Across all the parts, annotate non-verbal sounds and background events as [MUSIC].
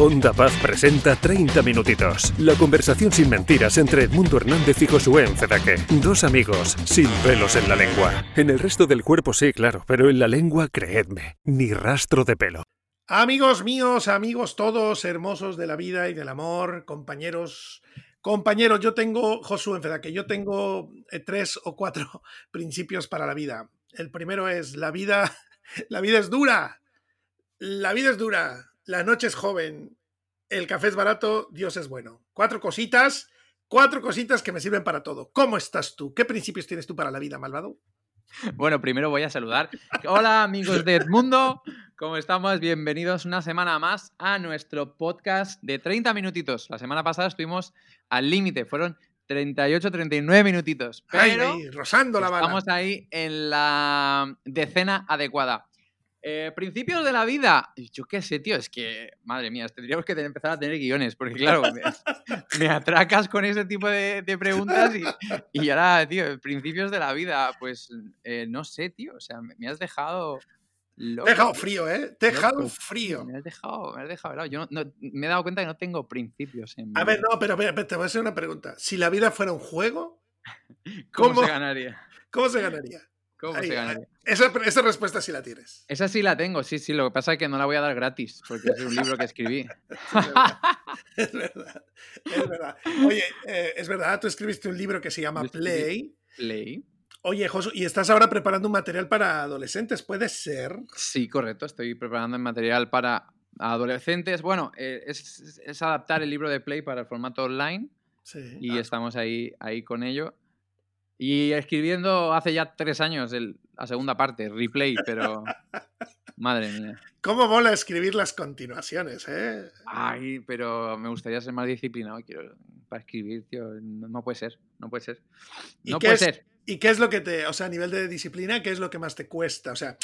Onda Paz presenta 30 minutitos. La conversación sin mentiras entre Edmundo Hernández y Josué Encedaque. Dos amigos, sin pelos en la lengua. En el resto del cuerpo sí, claro, pero en la lengua, creedme, ni rastro de pelo. Amigos míos, amigos todos, hermosos de la vida y del amor, compañeros, compañeros, yo tengo, Josué Encedaque, yo tengo eh, tres o cuatro [LAUGHS] principios para la vida. El primero es, la vida, [LAUGHS] la vida es dura. La vida es dura la noche es joven, el café es barato, Dios es bueno. Cuatro cositas, cuatro cositas que me sirven para todo. ¿Cómo estás tú? ¿Qué principios tienes tú para la vida, malvado? Bueno, primero voy a saludar. Hola amigos de Edmundo, ¿cómo estamos? Bienvenidos una semana más a nuestro podcast de 30 minutitos. La semana pasada estuvimos al límite, fueron 38, 39 minutitos. Pero ay, rozando la bala. Estamos ahí en la decena adecuada. Eh, principios de la vida. Yo qué sé, tío, es que, madre mía, tendríamos que empezar a tener guiones, porque claro, me, [LAUGHS] atracas con ese tipo de, preguntas y, y, ahora, tío, principios de la vida, pues eh, no sé, tío, o sea, me, has dejado... Loco, te he dejado frío, ¿eh? Te he dejado frío. Me has dejado, me has dejado Yo no, me he dado cuenta que no tengo principios. En a ver, no, pero, pero, te voy a hacer una pregunta. Si la vida fuera un juego, [LAUGHS] ¿cómo se ganaría? ¿Cómo se ganaría? ¿Cómo se ganaría? Esa, esa, respuesta sí la tienes. Esa sí la tengo, sí, sí. Lo que pasa es que no la voy a dar gratis, porque es un libro que escribí. [LAUGHS] es, verdad, es verdad. Oye, eh, es verdad, tú escribiste un libro que se llama Play. Play. Oye, Josu, ¿y estás ahora preparando un material para adolescentes? ¿Puede ser? Sí, correcto. Estoy preparando un material para adolescentes. Bueno, eh, es, es, adaptar el libro de Play para el formato online. Sí. Y ah. estamos ahí, ahí con ello. Y escribiendo hace ya tres años el, la segunda parte, replay, pero. [LAUGHS] Madre mía. ¿Cómo mola escribir las continuaciones, eh? Ay, pero me gustaría ser más disciplinado quiero, para escribir, tío. No, puede ser, no puede ser. No puede ser. ¿Y qué es lo que te, o sea, a nivel de disciplina, qué es lo que más te cuesta? O sea,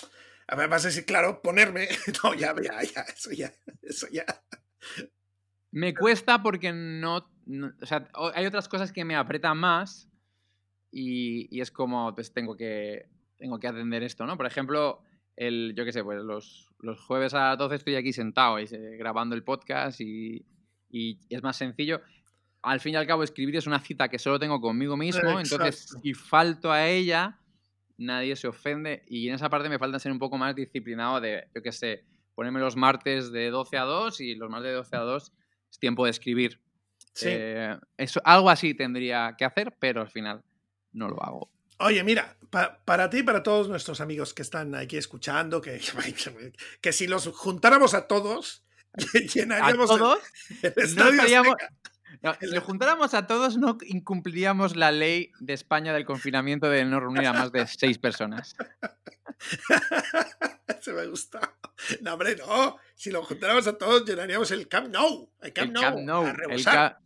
a ver, vas a decir, claro, ponerme. [LAUGHS] No, ya, ya, ya, eso ya, eso ya. Me cuesta porque no, no o sea, hay otras cosas que me apretan más y, es como, pues tengo que, tengo que atender esto, ¿no? Por ejemplo, el, yo qué sé, pues los, los jueves a las 12 estoy aquí sentado y, grabando el podcast y, y, es más sencillo. Al fin y al cabo, escribir es una cita que solo tengo conmigo mismo, entonces si falto a ella, nadie se ofende y en esa parte me falta ser un poco más disciplinado de, yo qué sé, ponerme los martes de 12 a 2 y los martes de 12 a 2 es tiempo de escribir. Sí. Eh, eso, algo así tendría que hacer, pero al final no lo hago. Oye, mira, para ti y para todos nuestros amigos que están aquí escuchando, que, [LAUGHS] que si los juntáramos a todos, [LAUGHS] llenaríamos ¿A todos? [LAUGHS] si lo juntáramos a todos, no incumpliríamos la ley de España del confinamiento de no reunir a más de seis personas. [LAUGHS] Se me gusta. No, hombre, no. Si lo juntáramos a todos, llenaríamos el Camp Nou. El Camp, Nou.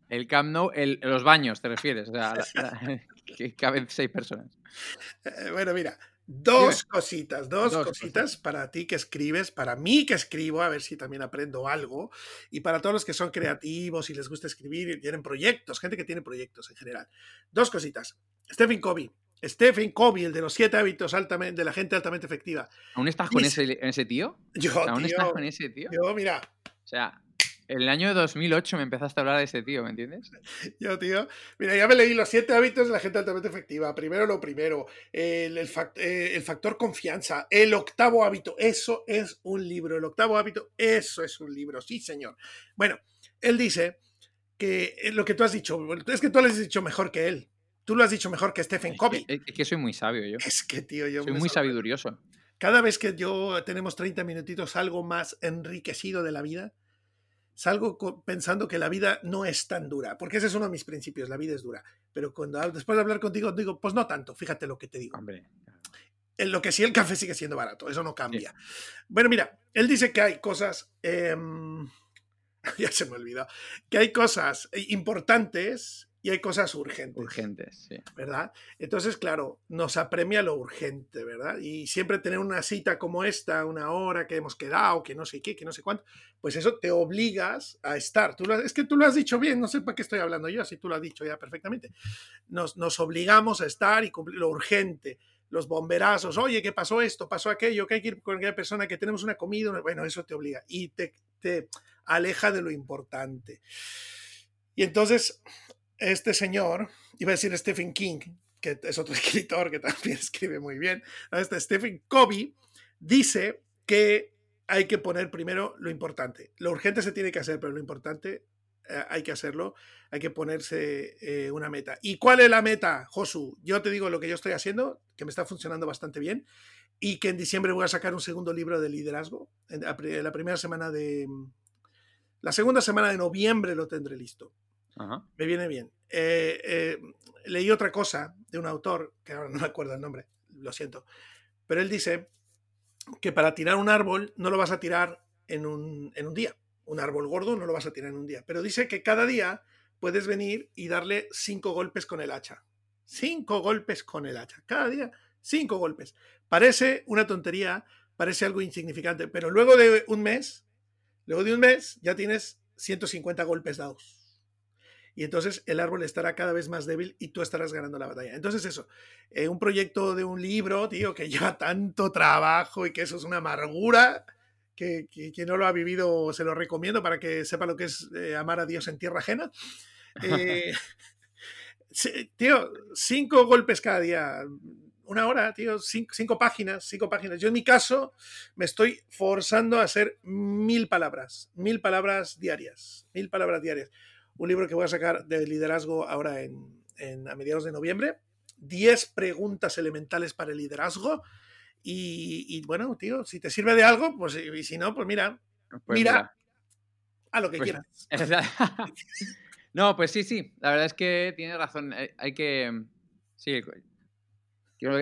El, Camp Nou, los baños, te refieres. O sea, [LAUGHS] que caben seis personas. Eh, bueno, mira, dos cositas, dos, cositas para ti que escribes, para mí que escribo, a ver si también aprendo algo, y para todos los que son creativos y les gusta escribir y tienen proyectos, gente que tiene proyectos en general. Dos cositas. Stephen Covey. Stephen Covey, el de los siete hábitos altamente, de la gente altamente efectiva. ¿Aún estás con ese, ese, tío? Yo, ¿Aún estás con ese tío? Yo, mira. O sea, en el año 2008 me empezaste a hablar de ese tío, ¿me entiendes? [LAUGHS] Yo, tío. Mira, ya me leí los siete hábitos de la gente altamente efectiva. Primero lo primero, el, eh, el, factor confianza, el octavo hábito. Eso es un libro. El octavo hábito, eso es un libro. Sí, señor. Bueno, él dice que eh, lo que tú has dicho, es que tú lo has dicho mejor que él. Tú lo has dicho mejor que Stephen Covey. Es que, soy muy sabio yo. Es que, tío, yo. Soy muy sabidurioso. Cada vez que yo tenemos 30 minutitos algo más enriquecido de la vida, salgo pensando que la vida no es tan dura, porque ese es uno de mis principios, la vida es dura. Pero cuando después de hablar contigo, digo, pues no tanto, fíjate lo que te digo. Hombre. En lo que sí el café sigue siendo barato, eso no cambia. Bueno, mira, él dice que hay cosas, em, [LAUGHS] ya se me olvidó, que hay cosas importantes y hay cosas urgentes. Urgentes, sí. ¿Verdad? Entonces, claro, nos apremia lo urgente, ¿verdad? Y siempre tener una cita como esta, una hora que hemos quedado, que no sé qué, que no sé cuánto, pues eso te obligas a estar. Tú es que tú lo has dicho bien, no sé para qué estoy hablando yo, así tú lo has dicho ya perfectamente. Nos, nos obligamos a estar y cumplir lo urgente. Los bomberazos, oye, ¿qué pasó esto? ¿Pasó aquello? ¿Qué hay que ir con aquella persona que tenemos una comida? Bueno, eso te obliga. Y te, te aleja de lo importante. Y entonces, este señor, iba a decir Stephen King, que es otro [LAUGHS] escritor que también escribe muy bien, este Stephen Covey, dice que hay que poner primero lo importante. Lo urgente se tiene que hacer, pero lo importante eh, hay que hacerlo, hay que ponerse eh, una meta. ¿Y cuál es la meta, Josu? Yo te digo lo que yo estoy haciendo, que me está funcionando bastante bien, y que en diciembre voy a sacar un segundo libro de liderazgo. La primera semana de... La segunda semana de noviembre lo tendré listo. Me viene bien. Eh, leí otra cosa de un autor, que ahora no me acuerdo el nombre, lo siento, pero él dice que para tirar un árbol no lo vas a tirar en un, en un día un árbol gordo no lo vas a tirar en un día. Pero dice que cada día puedes venir y darle cinco golpes con el hacha. Cinco golpes con el hacha. Cada día, cinco golpes. Parece una tontería, parece algo insignificante, pero luego de un mes, luego de un mes, ya tienes 150 golpes dados. Y entonces el árbol estará cada vez más débil y tú estarás ganando la batalla. Entonces eso, eh, un proyecto de un libro, tío, que [LAUGHS] lleva tanto trabajo y que eso es una amargura, que, no lo ha vivido se lo recomiendo para que sepa lo que es eh, amar a Dios en tierra ajena. Eh, [LAUGHS] [LAUGHS] tío, cinco golpes cada día, una hora, tío, cinco, páginas, cinco páginas. Yo en mi caso me estoy forzando a hacer mil palabras, mil palabras diarias, mil palabras diarias. Un libro que voy a sacar de liderazgo ahora en, a mediados de noviembre. Diez preguntas elementales para el liderazgo y, bueno, tío, si te sirve de algo, pues y si no, pues mira, pues mira, a lo que pues quieras. [LAUGHS] [LAUGHS] no, pues sí, sí, la verdad es que tienes razón. Eh, hay que, sí,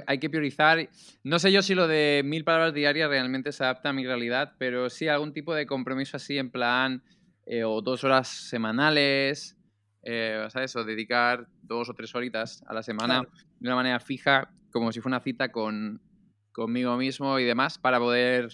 hay que priorizar. No sé yo si lo de mil palabras diarias realmente se adapta a mi realidad, pero sí algún tipo de compromiso así en plan, eh, o dos horas semanales, eh, ¿sabes? O dedicar dos o tres horitas a la semana de una manera fija, como si fuera una cita con, conmigo mismo y demás para poder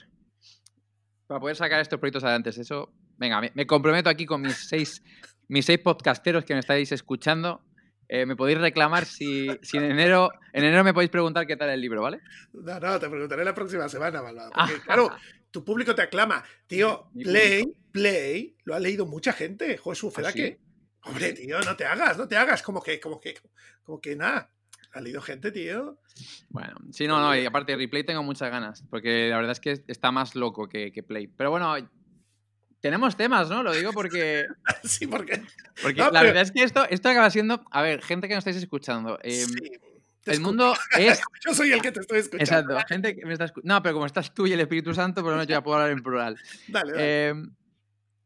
para poder sacar estos proyectos adelante. Eso, venga, me, comprometo aquí con mis seis, mis seis podcasteros que me estáis escuchando. Eh, me podéis reclamar si, si, en enero en enero me podéis preguntar qué tal el libro, ¿vale? No, no, te preguntaré la próxima semana, malvado. Porque, [LAUGHS] claro, tu público te aclama. Tío, Play, Play, lo ha leído mucha gente. Josu, ¿verdad ¿Ah, que? Hombre, tío, no te hagas, no te hagas. Como que, como que, como que nada. ¿Ha leído gente, tío? Bueno, sí, no, no, y aparte Replay tengo muchas ganas, porque la verdad es que está más loco que, Play. Pero bueno, tenemos temas, ¿no? Lo digo porque... [LAUGHS] sí, porque... Porque la verdad es que esto, esto acaba siendo... A ver, gente que nos estáis escuchando. Em, el mundo [LAUGHS] es... Yo soy el que te estoy escuchando. Exacto, gente que me está escuchando. No, pero como estás tú y el Espíritu Santo, pues no ya puedo hablar en plural. [LAUGHS] Dale, dale. Eh,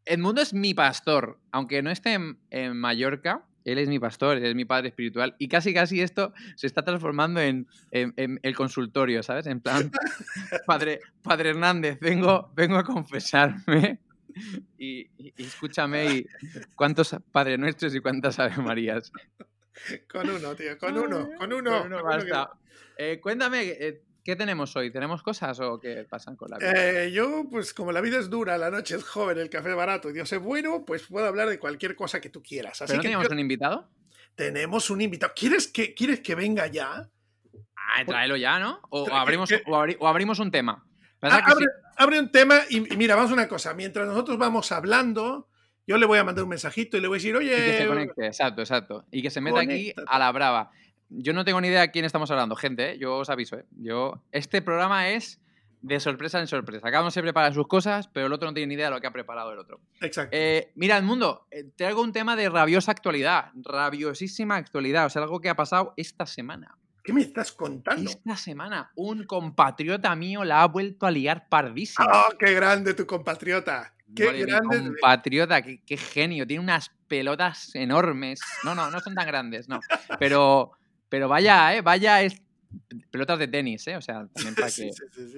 Edmundo es mi pastor, aunque no esté en Mallorca, él es mi pastor, él es mi padre espiritual. Y casi, casi esto se está transformando en, el consultorio, ¿sabes? En plan, [LAUGHS] padre, padre Hernández, vengo, vengo a confesarme y, escúchame y cuántos Padre Nuestros y cuántas Ave Marías. [LAUGHS] Con uno, tío, con uno, con uno. Con uno basta. Eh, cuéntame, eh, ¿Qué tenemos hoy? ¿Tenemos cosas o qué pasan con la vida? Eh, yo, pues como la vida es dura, la noche es joven, el café barato y Dios es bueno, pues puedo hablar de cualquier cosa que tú quieras. Así ¿Pero no tenemos un invitado? Tenemos un invitado. ¿Quieres que, ¿Quieres que venga ya? Ah, tráelo ya, ¿no? O, abrimos, o, abrimos un tema. Ah, abre, un tema y, mira, vamos a una cosa. Mientras nosotros vamos hablando, yo le voy a mandar un mensajito y le voy a decir, oye. que se conecte, exacto, exacto. Y que se meta aquí a la brava. Yo no tengo ni idea de quién estamos hablando, gente, ¿eh? yo os aviso. ¿eh? Yo, este programa es de sorpresa en sorpresa. Cada uno se prepara sus cosas, pero el otro no tiene ni idea de lo que ha preparado el otro. Exacto. Eh, mira, el mundo, traigo un tema de rabiosa actualidad, rabiosísima actualidad, o sea, algo que ha pasado esta semana. ¿Qué me estás contando? Esta semana, un compatriota mío la ha vuelto a liar pardísima. ¡Oh, qué grande tu compatriota! ¡Qué grande! Compatriota, qué, qué genio, tiene unas pelotas enormes. No, no, no son tan grandes, no. Pero pero vaya, ¿eh? Vaya es pelotas de tenis, ¿eh? O sea, también para que,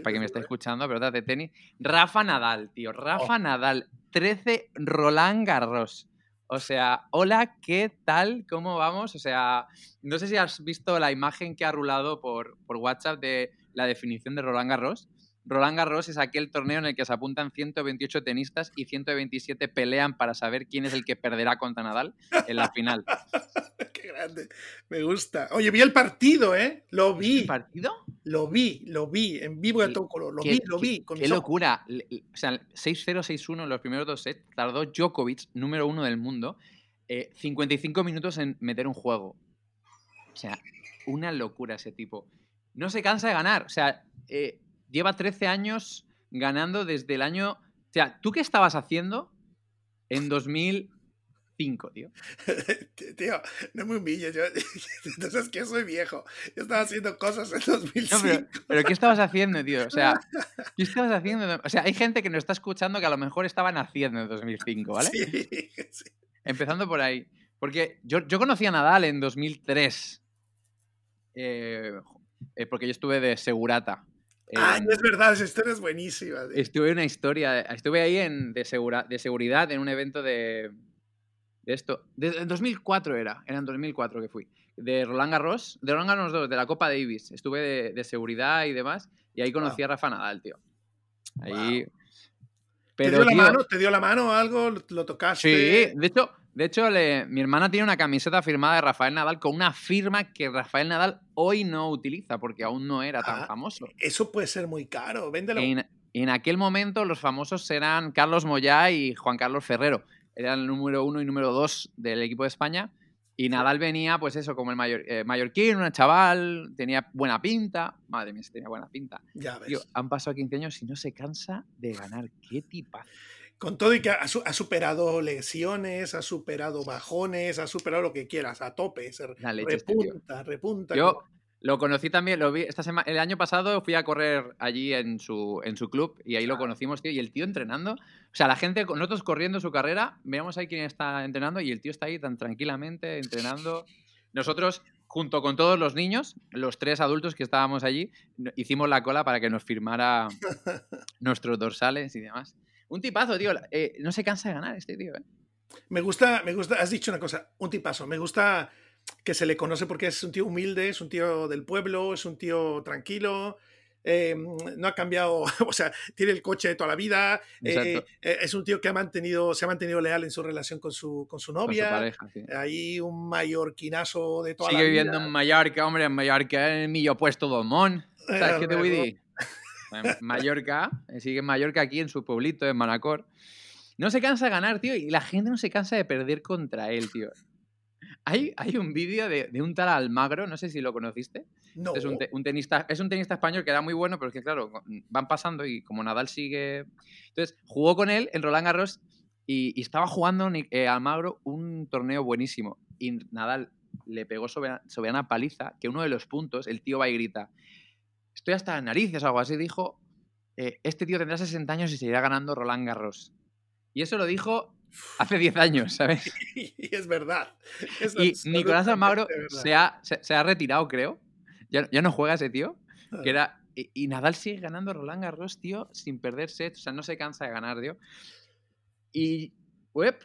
para que me esté escuchando, pelotas de tenis. Rafa Nadal, tío. Rafa oh. Nadal, 13 Roland Garros. O sea, hola, ¿qué tal? ¿Cómo vamos? O sea, no sé si has visto la imagen que ha rulado por, por WhatsApp de la definición de Roland Garros. Roland Garros es aquel torneo en el que se apuntan 128 tenistas y 127 pelean para saber quién es el que perderá contra Nadal en la final. [LAUGHS] Qué grande. Me gusta. Oye, vi el partido, ¿eh? Lo vi. ¿El partido? Lo vi, lo vi, en vivo a todo color. Lo vi, lo vi. Con Qué mis locura. O sea, 6-0, 6-1 en los primeros dos sets. Tardó Djokovic, número uno del mundo, eh, 55 minutos en meter un juego. O sea, una locura ese tipo. No se cansa de ganar. O sea, eh, lleva 13 años ganando desde el año. O sea, ¿tú qué estabas haciendo en 2005, tío? [LAUGHS] Tío, no me humilles. Yo, [LAUGHS] entonces, que soy viejo. Yo estaba haciendo cosas en No, 2005. pero, pero ¿qué estabas haciendo, tío? O sea, [LAUGHS] ¿qué estabas haciendo? O sea, hay gente que nos está escuchando que a lo mejor estaban haciendo en 2005, ¿vale? Sí, sí. Empezando por ahí. Porque yo, yo conocí a Nadal en 2003. eh, eh, porque yo estuve de segurata. En- es verdad, esa historia es buenísima. tío. estuve en una historia. Estuve ahí en, de, segura- de seguridad en un evento de, de esto. De, en 2004 era. Era en 2004 que fui. De Roland Garros. De Roland Garros 2, de la Copa Davis. Estuve de, de seguridad y demás. Y ahí conocí a Rafa Nadal, tío. Ahí. ¿Te Pero, dio la tío, mano? ¿Te dio la mano o algo? ¿Lo- ¿Lo tocaste? Sí, de hecho, de hecho le- mi hermana tiene una camiseta firmada de Rafael Nadal con una firma que Rafael Nadal hoy no utiliza porque aún no era tan Ah, famoso. Eso puede ser muy caro. Véndelo. En, en aquel momento los famosos eran Carlos Moyá y Juan Carlos Ferrero. Eran el número uno y número dos del equipo de España. Y Nadal venía, pues eso, como el mayor, eh, mallorquín, un chaval, tenía buena pinta. Madre mía, tenía buena pinta. Ya ves. Tío, han pasado 15 años y no se cansa de ganar. ¡Qué tipazo! Con todo y que ha, ha superado lesiones, ha superado bajones, ha superado lo que quieras, a tope. se repunta, repunta. Yo lo conocí también, lo vi esta semana, el año pasado fui a correr allí en su, en su club y ahí lo conocimos, tío, y el tío entrenando, o sea, la gente, nosotros corriendo su carrera, veamos ahí quién está entrenando y el tío está ahí tan tranquilamente entrenando. Nosotros, junto con todos los niños, los tres adultos que estábamos allí, hicimos la cola para que nos firmara [LAUGHS] nuestros dorsales y demás. Un tipazo, tío, eh, no se cansa de ganar este tío, ¿eh? Me gusta, me gusta, has dicho una cosa, un tipazo. Me gusta que se le conoce porque es un tío humilde, es un tío del pueblo, es un tío tranquilo. eh, no ha cambiado, [LAUGHS] o sea, tiene el coche de toda la vida. eh, eh, es un tío que ha mantenido, se ha mantenido leal en su relación con su, con su Con su novia. pareja, sí. Ahí un mallorquinazo de toda Sigue la viviendo vida. en Mallorca, hombre, en Mallorca, en el millor puesto del món. ¿Sabes Eh, qué te voy a decir? En Mallorca, eh, sigue en Mallorca aquí en su pueblito, en Manacor. No se cansa de ganar, tío, y la gente no se cansa de perder contra él, tío. Hay, hay un vídeo de, de un tal Almagro, no sé si lo conociste. No. Es un, te- un tenista, es un tenista español que era muy bueno, pero es que, claro, van pasando y como Nadal sigue. Entonces, jugó con él en Roland Garros y, y estaba jugando eh, Almagro un torneo buenísimo. Y Nadal le pegó sobre, sobre una paliza que uno de los puntos, el tío va y grita: Estoy hasta las narices o algo así. Dijo: eh, Este tío tendrá 60 años y seguirá ganando Roland Garros. Y eso lo dijo [LAUGHS] hace 10 años, ¿sabes? [LAUGHS] y es verdad. es Y Nicolás Almagro se ha, se, se ha retirado, creo. Ya, ya no juega ese tío. Que era, y, y Nadal sigue ganando Roland Garros, tío, sin perder sets. O sea, no se cansa de ganar, tío. Y, web,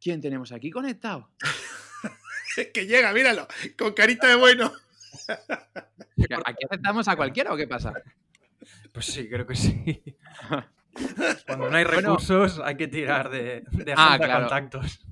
¿quién tenemos aquí conectado? [LAUGHS] que llega, míralo, con carita de bueno. [LAUGHS] ¿Que ¿Aquí aceptamos a cualquiera o qué pasa? [LAUGHS] Pues sí, creo que sí. [LAUGHS] Cuando no hay Bueno. recursos hay que tirar de, de Ah, claro. contactos.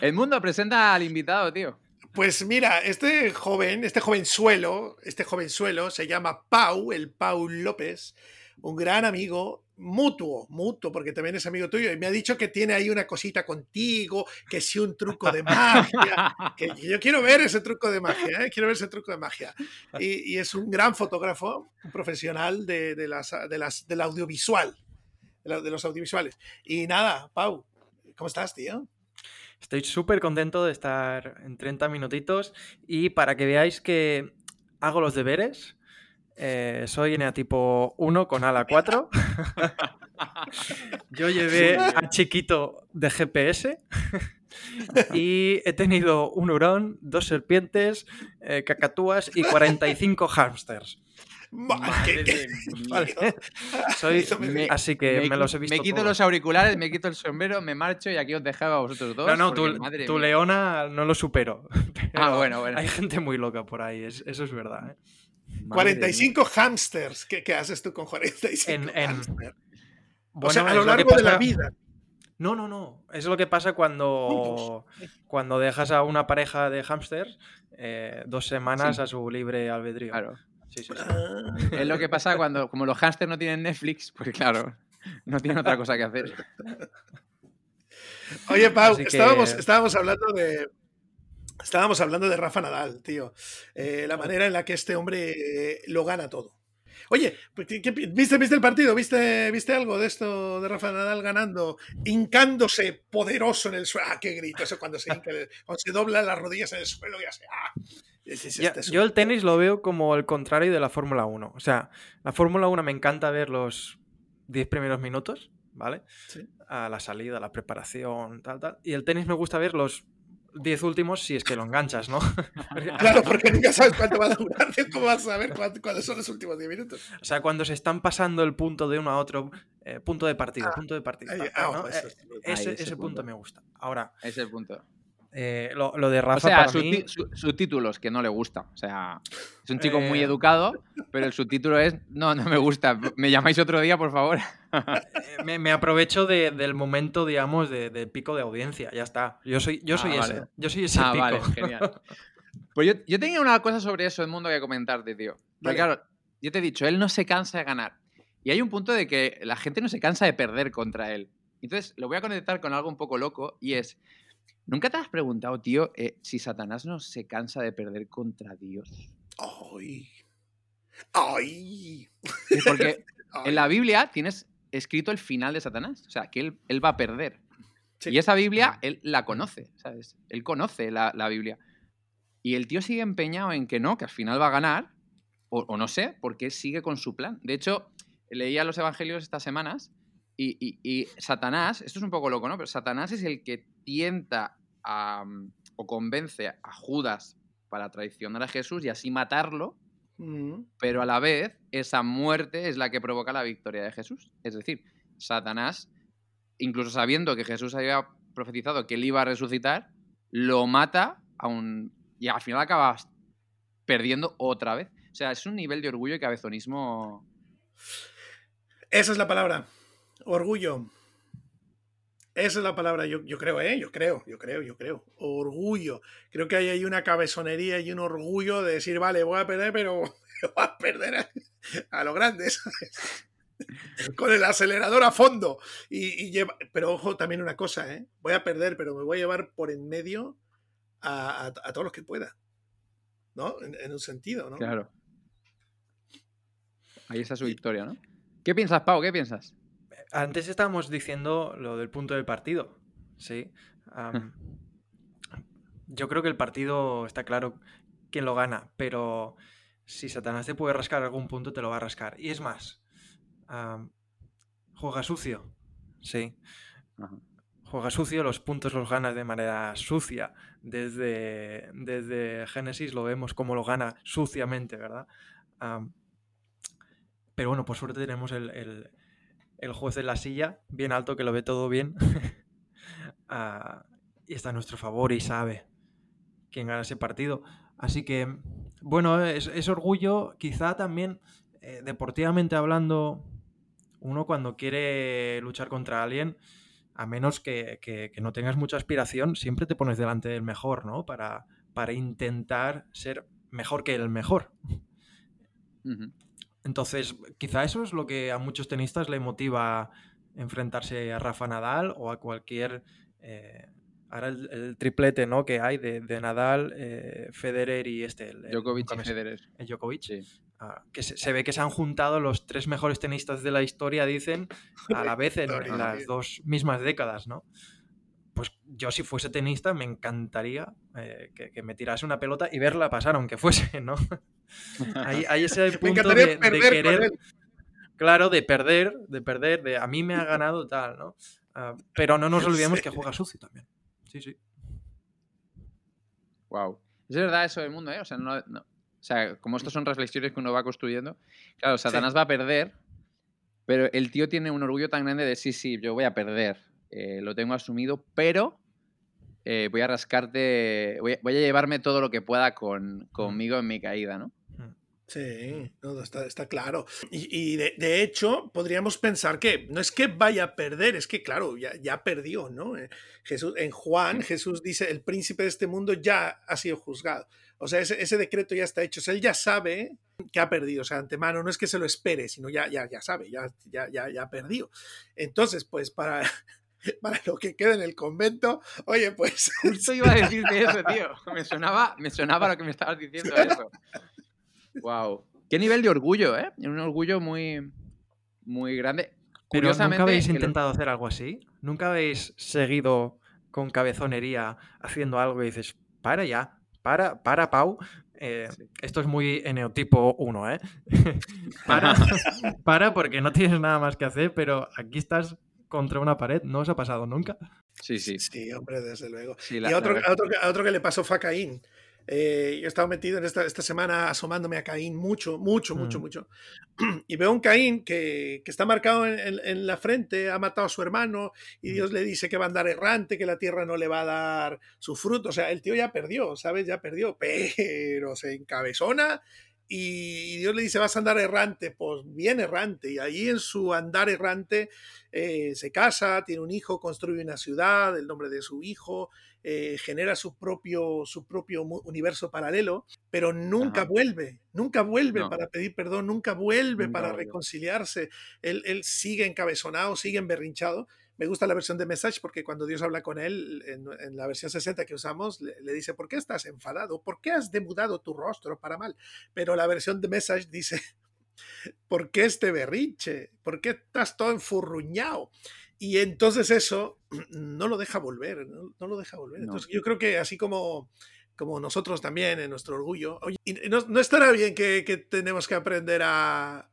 El mundo presenta al invitado, tío. Pues mira, este joven, este jovenzuelo, este jovenzuelo se llama Pau, el Pau López, un gran amigo, mutuo, mutuo, porque también es amigo tuyo, y me ha dicho que tiene ahí una cosita contigo, que sí un truco de magia, que [LAUGHS] yo quiero ver ese truco de magia, ¿eh? quiero ver ese truco de magia. Y, y es un gran fotógrafo, un profesional de, de las, de las, del audiovisual, de, la- de los audiovisuales. Y nada, Pau, ¿cómo estás, tío? Estoy súper contento de estar en 30 minutitos y para que veáis que hago los deberes, eh, soy eneatipo 1 con ala 4. [LAUGHS] Yo llevé a chiquito de GPS y he tenido un hurón, dos serpientes, eh, cacatúas y 45 hamsters. Vale. Soy, me- así que me, los he visto me quito todos. los auriculares, me quito el sombrero, me marcho y aquí os dejaba a vosotros dos. No, no, porque, tu, madre tu mía. leona no lo supero. Ah, bueno, bueno. Hay gente muy loca por ahí, es- eso es verdad. ¿eh? Madre mía. 45 hamsters. ¿Qué, qué haces tú con 45 En- en- hamsters? o Bueno, sea, a lo largo de la vida. No, no, no. Es lo que pasa cuando, cuando dejas a una pareja de hámsters eh, dos semanas Sí. a su libre albedrío. Claro. Sí, sí, sí. Ah, Es lo que pasa cuando, como los hámsters no tienen Netflix, pues claro, no tienen otra cosa que hacer. Oye, Pau, que- estábamos, estábamos hablando de. Estábamos hablando de Rafa Nadal, tío. Eh, la manera en la que este hombre eh, lo gana todo. Oye, pues, ¿qué- qué pi- ¿viste, ¿viste el partido? ¿Viste, ¿Viste algo de esto de Rafa Nadal ganando? Hincándose poderoso en el suelo. ¡Ah, qué grito! Eso cuando se, hinca cuando se doblan las rodillas en el suelo y así. ¡Ah! Este es yo el tenis lo veo como el contrario de la Fórmula 1. O sea, la Fórmula 1 me encanta ver los 10 primeros minutos, ¿vale? Sí. A la salida, la preparación, tal, tal. Y el tenis me gusta ver los 10 últimos si es que lo enganchas, ¿no? [LAUGHS] Claro, porque nunca sabes cuánto va a durar. [LAUGHS] ¿Cómo vas a saber cuánto- cuáles son los últimos 10 minutos? O sea, cuando se están pasando el punto de uno a otro, eh, punto de partido, Ah, punto de partido. Ahí- ah, ¿no? eso Eh, es- ese, ese ese punto punto. me gusta. Ahora, Ese es el punto. eh, lo, lo de Rafa O sea, para mí, su- subtítulos, que no le gusta. O sea, es un chico muy Eh. educado, pero el subtítulo es, no, no me gusta. Me llamáis otro día, por favor. Eh, me, me aprovecho de- del momento, digamos, de, de pico de audiencia. Ya está. Yo soy, yo Ah, soy ese. vale. Yo soy ese ah, pico. vale, genial. [LAUGHS] Pues yo, yo tenía una cosa sobre eso, el mundo que comentarte, tío. Porque claro, yo te he dicho, él no se cansa de ganar. Y hay un punto de que la gente no se cansa de perder contra él. Entonces, lo voy a conectar con algo un poco loco y es, ¿nunca te has preguntado, tío, eh, si Satanás no se cansa de perder contra Dios? ¡Ay! ¡Ay! Porque [LAUGHS] ay. en la Biblia tienes escrito el final de Satanás, o sea, que él, él va a perder. Sí. Y esa Biblia, él la conoce, ¿sabes? Él conoce la, la Biblia. Y el tío sigue empeñado en que no, que al final va a ganar, o, o no sé, porque él sigue con su plan. De hecho, leía los evangelios estas semanas y, y- y Satanás, esto es un poco loco, ¿no? Pero Satanás es el que tienta a, mm, o convence a Judas para traicionar a Jesús y así matarlo, Pero a la vez esa muerte es la que provoca la victoria de Jesús. Es decir, Satanás, incluso sabiendo que Jesús había profetizado que él iba a resucitar, lo mata aún, y al final acaba perdiendo otra vez. O sea, es un nivel de orgullo y cabezonismo. Esa es la palabra. Orgullo. Esa es la palabra, yo, yo creo, ¿eh? Yo creo, yo creo, yo creo. Orgullo. Creo que hay ahí una cabezonería y un orgullo de decir, vale, voy a perder, pero [LAUGHS] voy a perder a, a lo grande, ¿sabes? [LAUGHS] Con el acelerador a fondo. Y, y lleva... Pero ojo, también una cosa, ¿eh? Voy a perder, pero me voy a llevar por en medio a, a- a todos los que pueda. ¿No? En, en un sentido, ¿no? Claro. Ahí está su victoria, ¿no? ¿Qué piensas, Pau? ¿Qué piensas? Antes estábamos diciendo lo del punto del partido. Sí. Am, yo creo que el partido está claro quién lo gana, pero si Satanás te puede rascar algún punto, te lo va a rascar. Y es más, juega sucio. Sí. Ajá. Juega sucio, los puntos los gana de manera sucia. Desde, desde Génesis lo vemos como lo gana suciamente, ¿verdad? Pero bueno, por suerte tenemos el, el- el juez en la silla, bien alto, que lo ve todo bien. [LAUGHS] Ah, y está a nuestro favor y sabe quién gana ese partido. Así que, bueno, es, orgullo, quizá también, eh, deportivamente hablando, uno cuando quiere luchar contra alguien, a menos que, que- no tengas mucha aspiración, siempre te pones delante del mejor, ¿no? Para, para intentar ser mejor que el mejor. Entonces, quizá eso es lo que a muchos tenistas le motiva enfrentarse a Rafa Nadal o a cualquier... eh, ahora el, el triplete ¿no? que hay de, de Nadal, eh, Federer y este, el, Djokovic y Federer. el Djokovic. Sí. Ah, que se, se ve que se han juntado los tres mejores tenistas de la historia, dicen, a la vez en, las dos mismas décadas, ¿no? Pues yo si fuese tenista me encantaría eh, que, que me tirase una pelota y verla pasar, aunque fuese, [LAUGHS] ¿no? Ahí, ahí ese [LAUGHS] Me punto de, querer, claro, de perder, de perder, de a mí me ha ganado tal, ¿no? Ah, pero no nos olvidemos que juega sucio también. Sí, sí. Wow. Es verdad eso del mundo, ¿eh? O sea, no- no- o sea, como estos son reflexiones que uno va construyendo, claro, Satanás va a perder, pero el tío tiene un orgullo tan grande de sí, sí, yo voy a perder, eh, lo tengo asumido, pero eh, voy a rascarte, voy a, voy a llevarme todo lo que pueda con, conmigo en mi caída, ¿no? Sí, no, está, está, claro. Y, y de, de, hecho, podríamos pensar que no es que vaya a perder, es que, claro, ya, ya perdió, ¿no? Eh, Jesús, en Juan, Jesús dice, el príncipe de este mundo ya ha sido juzgado. O sea, ese, ese decreto ya está hecho. O sea, él ya sabe que ha perdido. O sea, antemano, no es que se lo espere, sino ya, ya, ya sabe, ya, ya, ya, ya ha perdido. Entonces, pues para, [LAUGHS] para lo que queda en el convento, oye, pues... [LAUGHS] Justo iba a decirte eso, tío. Me sonaba, me sonaba lo que me estabas diciendo [LAUGHS] eso. Wow. Qué nivel de orgullo, ¿eh? Un orgullo muy, muy grande. Pero ¿nunca habéis intentado hacer algo así? ¿Nunca habéis seguido con cabezonería haciendo algo y dices, para ya, para, para, Pau? Eh, sí. Esto es muy eneotipo 1, ¿eh? para, para porque no tienes nada más que hacer, pero aquí estás contra una pared. ¿No os ha pasado nunca? Sí, sí. Sí, hombre, desde luego. Sí, la, y otro, la otro, otro, que le pasó fue a Caín. Eh, yo he estado metido en esta, esta, semana asomándome a Caín mucho, mucho, mucho, mm. mucho. [CLEARS THROAT] Y veo un Caín que, que está marcado en, en, en, la frente, ha matado a su hermano y Dios le dice que va a andar errante, que la tierra no le va a dar su fruto. O sea, el tío ya perdió, ¿sabes? Ya perdió, [LAUGHS] pero se encabezona y Dios le dice, vas a andar errante, pues bien errante. Y ahí en su andar errante eh, se casa, tiene un hijo, construye una ciudad, el nombre de su hijo, eh, genera su propio, su propio universo paralelo, pero nunca Ajá. vuelve, nunca vuelve no. para pedir perdón, nunca vuelve nunca para vuelve. reconciliarse. Él, él sigue encabezonado, sigue emberrinchado me gusta la versión de Message porque cuando Dios habla con él, en, en la versión 60 que usamos, le, le, dice, ¿por qué estás enfadado? ¿Por qué has demudado tu rostro para mal? Pero la versión de Message dice, [LAUGHS] ¿por qué este berrinche? ¿Por qué estás todo enfurruñado? Y entonces eso [CLEARS THROAT] no lo deja volver, no, no lo deja volver. No. Entonces yo creo que así como como nosotros también en nuestro orgullo. Oye, no, no, estará bien que, que tenemos que aprender a,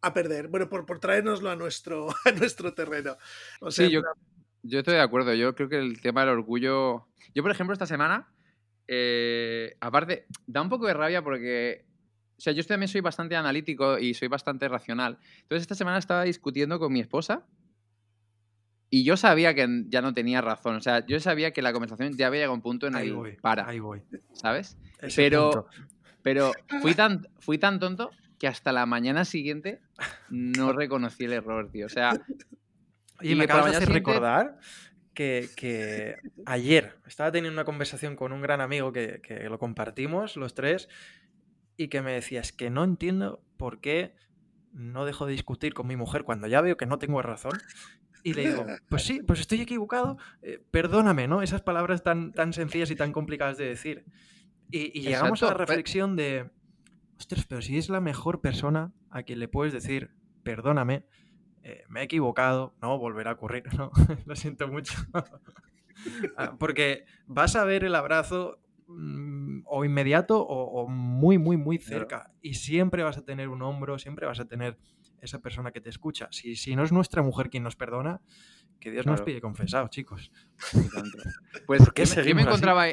a perder. Bueno, por, por traérnoslo a nuestro, [LAUGHS] a nuestro terreno. O sea, sí, yo, yo, estoy de acuerdo. Yo creo que el tema del orgullo. Yo, por ejemplo, esta semana, eh, aparte, da un poco de rabia porque. O sea, yo también soy bastante analítico y soy bastante racional. Entonces, esta semana estaba discutiendo con mi esposa y yo sabía que ya no tenía razón. O sea, yo sabía que la conversación ya había llegado a un punto en el ahí voy, para. Ahí voy. ¿Sabes? Ese pero, punto. pero fui tan, fui tan tonto que hasta la mañana siguiente no reconocí el error, tío. O sea. y me acabas de hacer siguiente... recordar que, que, [LAUGHS] ayer estaba teniendo una conversación con un gran amigo que, que, lo compartimos los tres y que me decía, es que no entiendo por qué no dejo de discutir con mi mujer cuando ya veo que no tengo razón. Y le digo, pues sí, pues estoy equivocado, eh, perdóname, ¿no? Esas palabras tan, tan sencillas y tan complicadas de decir. Y, y llegamos a la reflexión de, ostras, pero si es la mejor persona a quien le puedes decir, perdóname, eh, me he equivocado, no volverá a ocurrir, [LAUGHS] no, lo siento mucho. [LAUGHS] Ah, porque vas a ver el abrazo mmm, o inmediato o, o, muy, muy, muy cerca. Y siempre vas a tener un hombro, siempre vas a tener esa persona que te escucha. Si, si no es nuestra mujer quien nos perdona, que Dios claro. nos pide confesado, chicos. [LAUGHS] Pues yo, yo, me encontraba,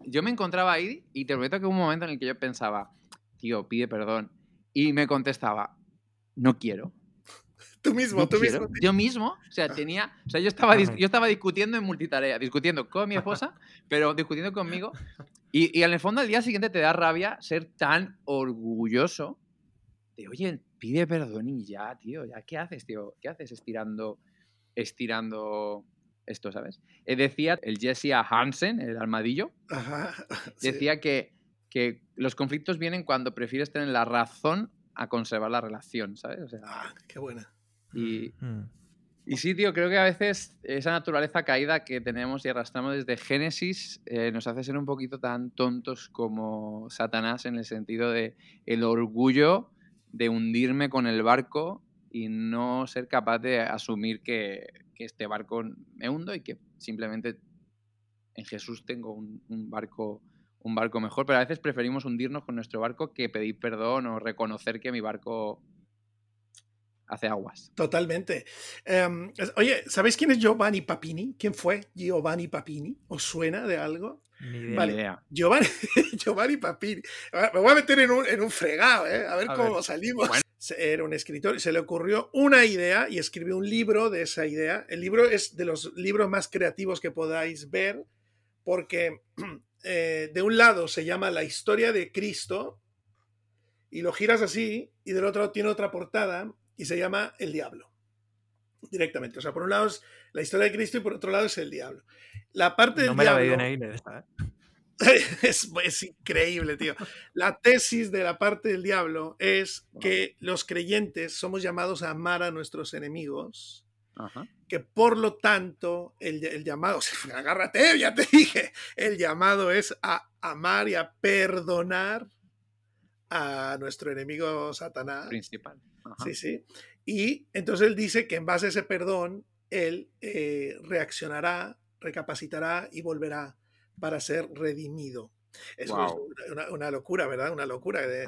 yo me encontraba ahí y te prometo que hubo un momento en el que yo pensaba, tío, pide perdón. Y me contestaba, no quiero. [LAUGHS] Tú mismo, no tú quiero. mismo. Yo mismo, o sea, tenía, o sea, yo estaba, yo estaba discutiendo en multitarea, discutiendo con mi esposa, [LAUGHS] pero discutiendo conmigo. Y, y en el fondo al día siguiente te da rabia ser tan orgulloso de, oye, pide perdón y ya, tío, ya, ¿qué haces, tío? ¿Qué haces estirando, estirando esto, ¿sabes? Eh, decía el Jesse Hansen, el armadillo, Ajá, [LAUGHS] decía que que los conflictos vienen cuando prefieres tener la razón a conservar la relación, ¿sabes? O sea, ah, qué buena. Y, mm. y sí, tío, creo que a veces esa naturaleza caída que tenemos y arrastramos desde Génesis eh, nos hace ser un poquito tan tontos como Satanás en el sentido de el orgullo de hundirme con el barco y no ser capaz de asumir que, que este barco me hundo y que simplemente en Jesús tengo un, un barco un barco mejor, pero a veces preferimos hundirnos con nuestro barco que pedir perdón o reconocer que mi barco hace aguas. Totalmente. Um, oye, ¿sabéis quién es Giovanni Papini? ¿Quién fue Giovanni Papini? ¿Os suena de algo? Ni idea. Vale. Giovanni, [LAUGHS] Giovanni Papini. Me voy a meter en un, en un fregado, ¿eh? a ver a cómo ver. salimos. Bueno. Era un escritor y se le ocurrió una idea y escribió un libro de esa idea. El libro es de los libros más creativos que podáis ver porque [CLEARS THROAT] eh, de un lado se llama La historia de Cristo y lo giras así y del otro lado tiene otra portada y se llama El Diablo. Directamente. O sea, por un lado es la historia de Cristo y por otro lado es el diablo. La parte del no me diablo. La en esta, es, es, increíble, tío. La tesis de la parte del diablo es que los creyentes somos llamados a amar a nuestros enemigos, Ajá. que por lo tanto el, el llamado, [LAUGHS] agárrate, ya te dije, el llamado es a amar y a perdonar a nuestro enemigo Satanás. Principal. Ajá. Sí, sí. Y entonces él dice que en base a ese perdón, él eh, reaccionará, recapacitará y volverá para ser redimido. Wow. es una, una locura, ¿verdad? Una locura. De.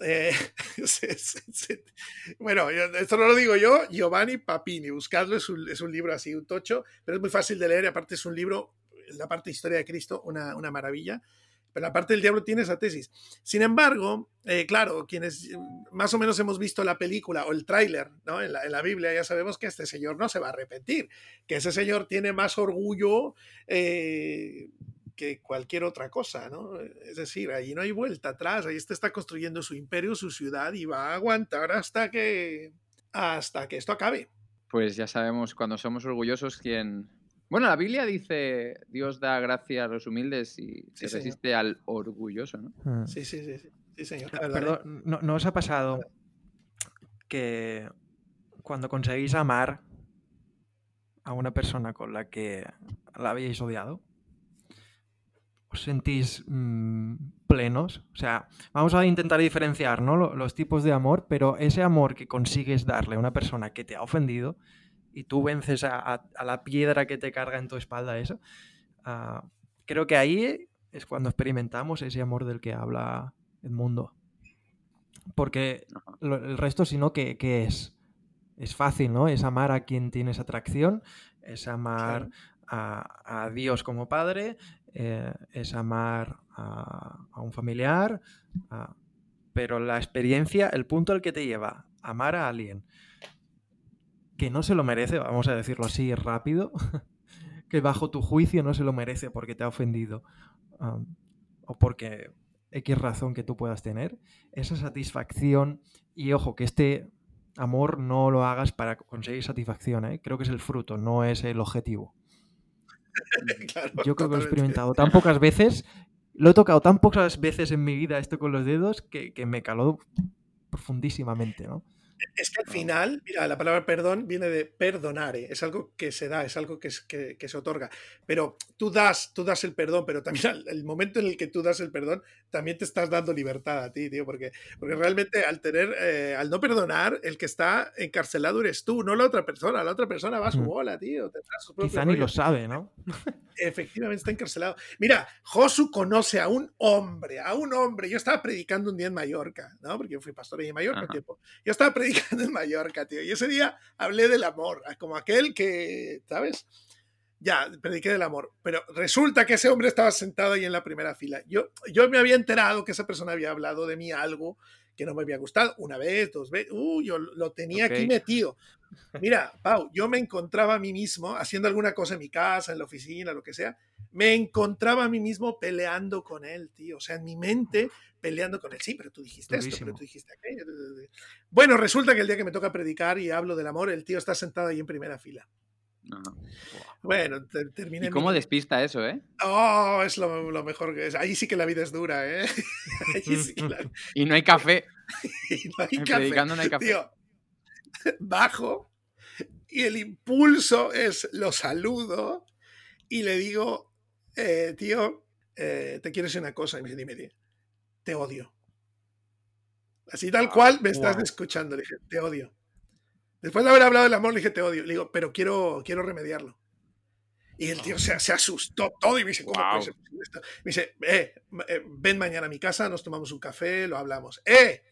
Eh, [LAUGHS] bueno, esto no lo digo yo, Giovanni Papini, buscadlo, es un, es un libro así, un tocho, pero es muy fácil de leer y aparte es un libro, la parte historia de Cristo, una, una maravilla. Pero la parte del diablo tiene esa tesis. Sin embargo, eh, claro, quienes eh, más o menos hemos visto la película o el tráiler ¿no? en, la, en la Biblia, ya sabemos que este señor no se va a arrepentir, que ese señor tiene más orgullo eh, que cualquier otra cosa, ¿no? Es decir, ahí no hay vuelta atrás, ahí este está construyendo su imperio, su ciudad y va a aguantar hasta que hasta que esto acabe. Pues ya sabemos cuando somos orgullosos quién. Bueno, la Biblia dice Dios da gracia a los humildes y se señor. resiste al orgulloso, ¿no? Mm. Sí, sí, sí, sí, sí, señor. verdad, ¿eh? Perdón, ¿no, no os ha pasado que cuando conseguís amar a una persona con la que la habíais odiado, os sentís mm, plenos? O sea, vamos a intentar diferenciar ¿no? lo- los tipos de amor, pero ese amor que consigues darle a una persona que te ha ofendido y tú vences a, a- a la piedra que te carga en tu espalda eso, ah, creo que ahí es cuando experimentamos ese amor del que habla Edmundo. Porque Ajá. lo- el resto, si no, ¿qué, qué es? Es fácil, ¿no? Es amar a quien tienes atracción, es amar a, a Dios como padre, eh, es amar a, un familiar, pero la experiencia, el punto al que te lleva amar a alguien que no se lo merece, vamos a decirlo así rápido, [LAUGHS] que bajo tu juicio no se lo merece porque te ha ofendido um, o porque X razón que tú puedas tener, esa satisfacción y ojo, que este amor no lo hagas para conseguir satisfacción, ¿eh? creo que es el fruto, no es el objetivo. [LAUGHS] claro, Yo creo que lo he experimentado tan pocas veces, lo he tocado tan pocas veces en mi vida esto con los dedos que, que me caló profundísimamente, ¿no? Es que al final, mira, la palabra perdón viene de perdonare, es algo que se da, es algo que, es- que- que se otorga. Pero tú das, tú das el perdón, pero también [LAUGHS] el momento en el que tú das el perdón, también te estás dando libertad a ti, tío, porque, porque realmente al tener, eh, al no perdonar, el que está encarcelado eres tú, no la otra persona. La otra persona va a su bola, tío, propios Quizá ni lo sabe, ¿no? [LAUGHS] Efectivamente está encarcelado. Mira, Josu conoce a un hombre, a un hombre. Yo estaba predicando un día en Mallorca, ¿no? Porque yo fui pastor ahí en Mallorca un tiempo. Yo estaba [LAUGHS] predicando en Mallorca, tío. Y ese día hablé del amor, como aquel que, ¿sabes? Ya, prediqué del amor. Pero resulta que ese hombre estaba sentado ahí en la primera fila. Yo, yo me había enterado que esa persona había hablado de mí algo que no me había gustado. Una vez, dos veces. Uh, yo lo tenía aquí Ok. metido. Mira, Pau, yo me encontraba a mí mismo haciendo alguna cosa en mi casa, en la oficina, lo que sea. Me encontraba a mí mismo peleando con él, tío. O sea, en mi mente peleando con él. Sí, pero tú dijiste esto, Durísimo. pero tú dijiste aquello. Bueno, resulta que el día que me toca predicar y hablo del amor, el tío está sentado ahí en primera fila. Ajá. Bueno, te- terminé. ¿Y mi- cómo despista eso, eh? Oh, es lo, lo mejor que es. Ahí sí que la vida es dura, ¿eh? [LAUGHS] Ahí sí que la- [LAUGHS] Y no hay café. [LAUGHS] y no hay café. No hay café. Tío, bajo y el impulso es lo saludo y le digo, eh, tío, eh, te quiero decir una cosa. Y me dice, dime, tío, te odio. Así tal Wow, cual me estás escuchando. Le dije, te odio. Después de haber hablado del amor, le dije, te odio. Le digo, pero quiero, quiero remediarlo. Y el tío se, se asustó todo y me dice, ¿cómo Wow. puede ser esto? Me dice, eh, eh, ven mañana a mi casa, nos tomamos un café, lo hablamos. ¡Eh!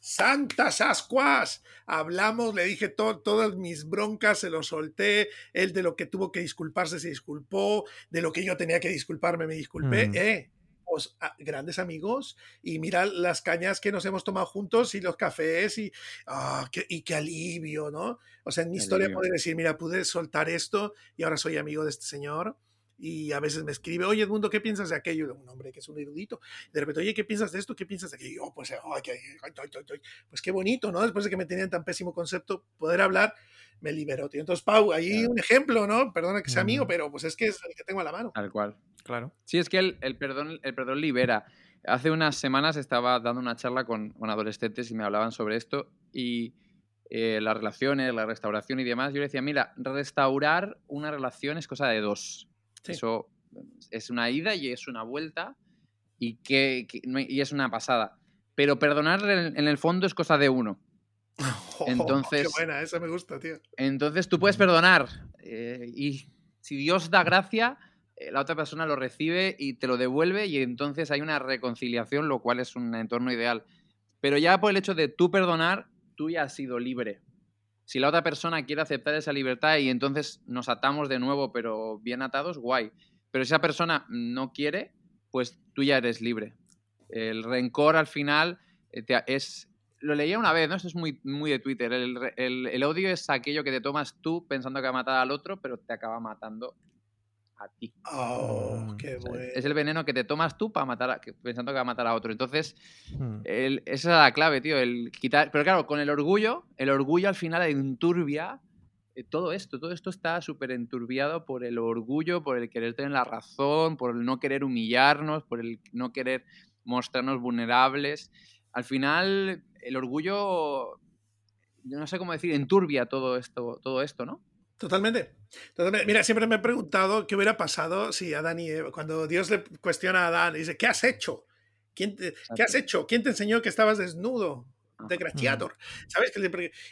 ¡Santas ascuas! Hablamos, le dije to- todas mis broncas, se lo solté. Él de lo que tuvo que disculparse se disculpó. De lo que yo tenía que disculparme me disculpé. Mm. ¡Eh! Pues, ah, grandes amigos y mira las cañas que nos hemos tomado juntos y los cafés y, ah, qué, y qué alivio, ¿no? O sea, en mi historia poder decir, mira, pude soltar esto y ahora soy amigo de este señor. y a veces me escribe, oye Edmundo, ¿qué piensas de aquello? Un hombre que es un erudito. De repente, oye, ¿qué piensas de esto? ¿Qué piensas de aquello? Yo, pues, pues qué bonito, ¿no? Después de que me tenían tan pésimo concepto, poder hablar me liberó, tío. Entonces, Pau, ahí un ejemplo, ¿no? Perdona que sea amigo, pero pues es que es el que tengo a la mano. Tal cual. Claro. Sí, es que el, el perdón, el perdón libera. Hace unas semanas estaba dando una charla con, con adolescentes y me hablaban sobre esto y eh, las relaciones, la restauración y demás. Yo le decía, mira, restaurar una relación es cosa de dos. Sí. Eso es una ida y es una vuelta y, que, y es una pasada. Pero perdonar en, en el fondo es cosa de uno. [LAUGHS] Entonces- Qué buena, esa me gusta, tío. Entonces tú puedes perdonar eh, y si Dios da gracia, eh, la otra persona lo recibe y te lo devuelve y entonces hay una reconciliación, lo cual es un entorno ideal. Pero ya por el hecho de tú perdonar, tú ya has sido libre. Si la otra persona quiere aceptar esa libertad y entonces nos atamos de nuevo, pero bien atados, guay. Pero si esa persona no quiere, pues tú ya eres libre. El rencor al final eh, te- es... Lo leía una vez, ¿no? Esto es muy, muy de Twitter. El, el- el odio es aquello que te tomas tú pensando que va a matar al otro, pero te acaba matando a ti. Oh, Mm, qué bueno. Es el veneno que te tomas tú para matar a- pensando que va a matar a otro. Entonces, Mm. el- esa es la clave, tío. El quitar. Pero claro, con el orgullo, el orgullo al final enturbia eh, todo esto. Todo esto está súper enturbiado por el orgullo, por el querer tener la razón, por el no querer humillarnos, por el no querer mostrarnos vulnerables. Al final, el orgullo, yo no sé cómo decir, enturbia todo esto, todo esto, ¿no? Totalmente. Totalmente. Mira, siempre me he preguntado qué hubiera pasado si Adán y Eva, cuando Dios le cuestiona a Adán, y dice, ¿qué has hecho? ¿Quién te- ¿Qué has hecho? ¿Quién te enseñó que estabas desnudo? Desgraciador. ¿Sabes?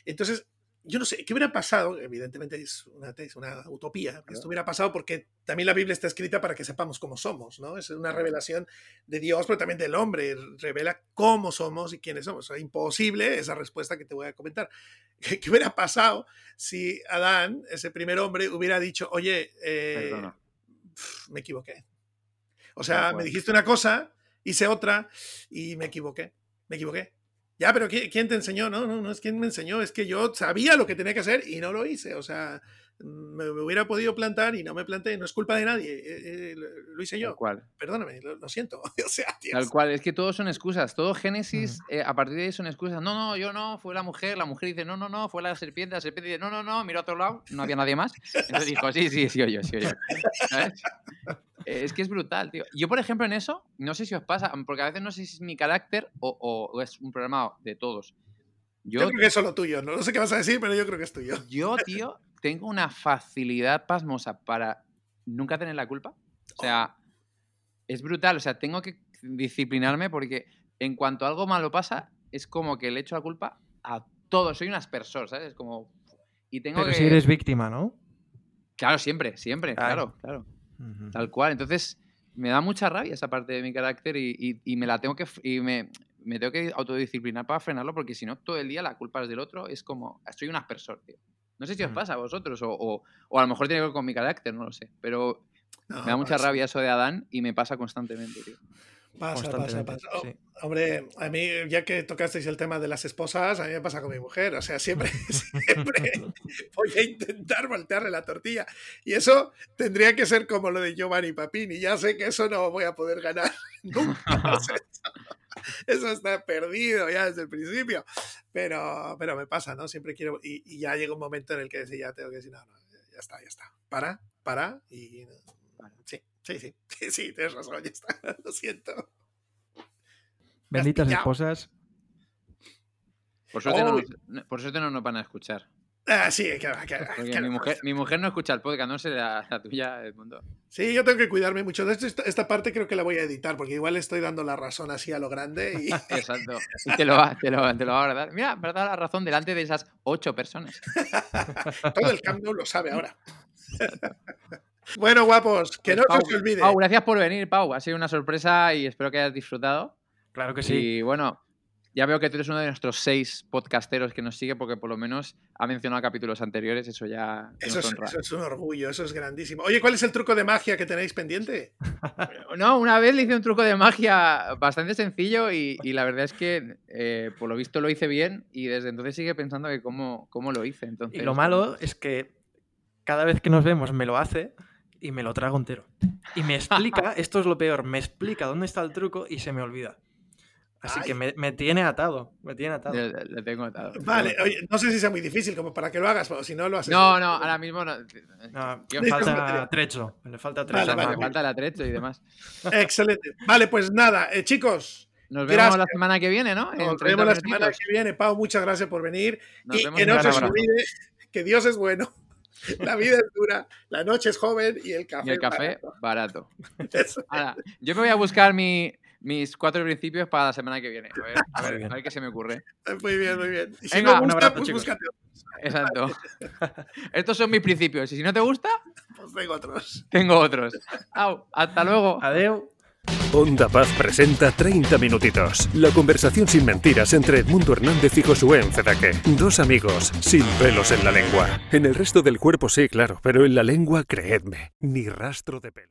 Entonces, yo no sé, ¿qué hubiera pasado? Evidentemente es una, es una utopía. Esto hubiera pasado porque también la Biblia está escrita para que sepamos cómo somos, ¿no? Es una revelación de Dios, pero también del hombre. Revela cómo somos y quiénes somos. O sea, imposible esa respuesta que te voy a comentar. [LAUGHS] ¿Qué, qué hubiera pasado si Adán, ese primer hombre, hubiera dicho, oye, eh, pf, me equivoqué? O sea, me dijiste una cosa, hice otra y me equivoqué. Me equivoqué. Ya, pero ¿qui- ¿quién te enseñó? No, no, no es quién me enseñó, es que yo sabía lo que tenía que hacer y no lo hice. O sea, me, me hubiera podido plantar y no me planté. No es culpa de nadie. eh, eh, lo, hice Tal yo. cual. Perdóname, lo, lo siento. [LAUGHS] O sea, tío, Tal cual, es que todos son excusas. Todo Génesis, eh, a partir de ahí son excusas. No, no, yo no, fue la mujer. La mujer dice, no, no, no, fue la serpiente. La serpiente dice, no, no, no, mira a otro lado. No había nadie más. [LAUGHS] Entonces dijo, sí, sí, sí, yo, sí, yo. [LAUGHS] ¿Sabes? Eh, Es que es brutal, tío. Yo, por ejemplo, en eso, no sé si os pasa, porque a veces no sé si es mi carácter o, o- o es un problema de todos. yo Yo, creo que es solo tuyo. No, no sé qué vas a decir, pero yo creo que es tuyo. yo, tío, [LAUGHS] tengo una facilidad pasmosa para nunca tener la culpa. O sea, es brutal. O sea, tengo que disciplinarme porque en cuanto algo malo pasa, es como que le echo la culpa a todo. Soy un aspersor, ¿sabes? Es como... Y tengo Pero que... si eres víctima, ¿no? Claro, siempre, siempre, claro, claro. Tal cual. Entonces, me da mucha rabia esa parte de mi carácter y, y- y me la tengo que. Y me, me tengo que autodisciplinar para frenarlo porque si no, todo el día la culpa es del otro. Es como. Soy un aspersor, tío. No sé si os pasa a vosotros o, o- o a lo mejor tiene que ver con mi carácter, no lo sé. Pero No, me da mucha rabia eso de Adán y me pasa constantemente, tío. Pasa, pasa, pasa. Oh, sí. Hombre, a mí, ya que tocasteis el tema de las esposas, a mí me pasa con mi mujer. O sea, siempre, [LAUGHS] [LAUGHS] siempre voy a intentar voltearle la tortilla. Y eso tendría que ser como lo de Giovanni Papini. Ya sé que eso no voy a poder ganar [LAUGHS] nunca. Eso está perdido ya desde el principio. Pero, pero me pasa, ¿no? Siempre quiero. Y, y ya llega un momento en el que decir, ya tengo que decir, no, no, ya está, ya está. Para, para. Y sí, sí, sí, [LAUGHS] sí, sí, tienes razón, ya está. [LAUGHS] Lo siento. Benditas esposas. Por suerte, no Oh. nos, no- por suerte no nos van a escuchar. Ah, sí, que- mi mujer, mi mujer no escucha el podcast, no sé la, la tuya, Edmundo. Sí, yo tengo que cuidarme mucho. De hecho, esta, esta parte creo que la voy a editar, porque igual estoy dando la razón así a lo grande. Y [LAUGHS] Exacto. Y te lo va, te lo, te lo va a dar. Mira, me dado la razón delante de esas ocho personas. todo el Camp Nou lo sabe ahora. Bueno, guapos, que no Pau, se os olvide. Pau, gracias por venir, Pau. Ha sido una sorpresa y espero que hayas disfrutado. Claro que sí. Y bueno, ya veo que tú eres uno de nuestros seis podcasteros que nos sigue porque por lo menos ha mencionado capítulos anteriores. Eso ya Eso es, eso es un orgullo, eso es grandísimo. Oye, ¿cuál es el truco de magia que tenéis pendiente? [LAUGHS] No, una vez le hice un truco de magia bastante sencillo y, y la verdad es que eh, por lo visto lo hice bien y desde entonces sigue pensando que cómo, cómo lo hice. Entonces, Y lo malo es que cada vez que nos vemos me lo hace y me lo trago entero. Y me [LAUGHS] explica, esto es lo peor, me explica dónde está el truco y se me olvida. Así que Ay. me, me tiene atado, me tiene atado. Le, le tengo atado. Vale, oye, no sé si sea muy difícil como para que lo hagas, o si no lo haces. No, no, ahora mismo no. No, me falta- trecho, me falta trecho. Vale, me vale. falta el atrecho y demás. Excelente. Vale, pues nada, eh, chicos, Nos vemos Gracias. la semana que viene, ¿no? nos En 30 vemos la semana que viene. Pau, muchas gracias por venir. Nos y que no se os olvide que Dios es bueno, [LAUGHS] la vida es dura, la noche es joven y el café. Y el café, barato. barato. [LAUGHS] Eso. Ahora, yo me voy a buscar mi, mis cuatro principios para la semana que viene. A ver, a ver, bien. a ver qué se me ocurre. Muy bien, muy bien. Y si Venga, no un gusta, abrazo, pues chicos. búscate Exacto. [LAUGHS] Estos son mis principios. Y si no te gusta, otros, tengo otros. tengo otros. Au, hasta luego. Adeu. Onda Paz presenta 30 minutitos. La conversación sin mentiras entre Edmundo Hernández y Josué Encedaque. Dos amigos sin pelos en la lengua. En el resto del cuerpo sí, claro, pero en la lengua, creedme, ni rastro de pelo.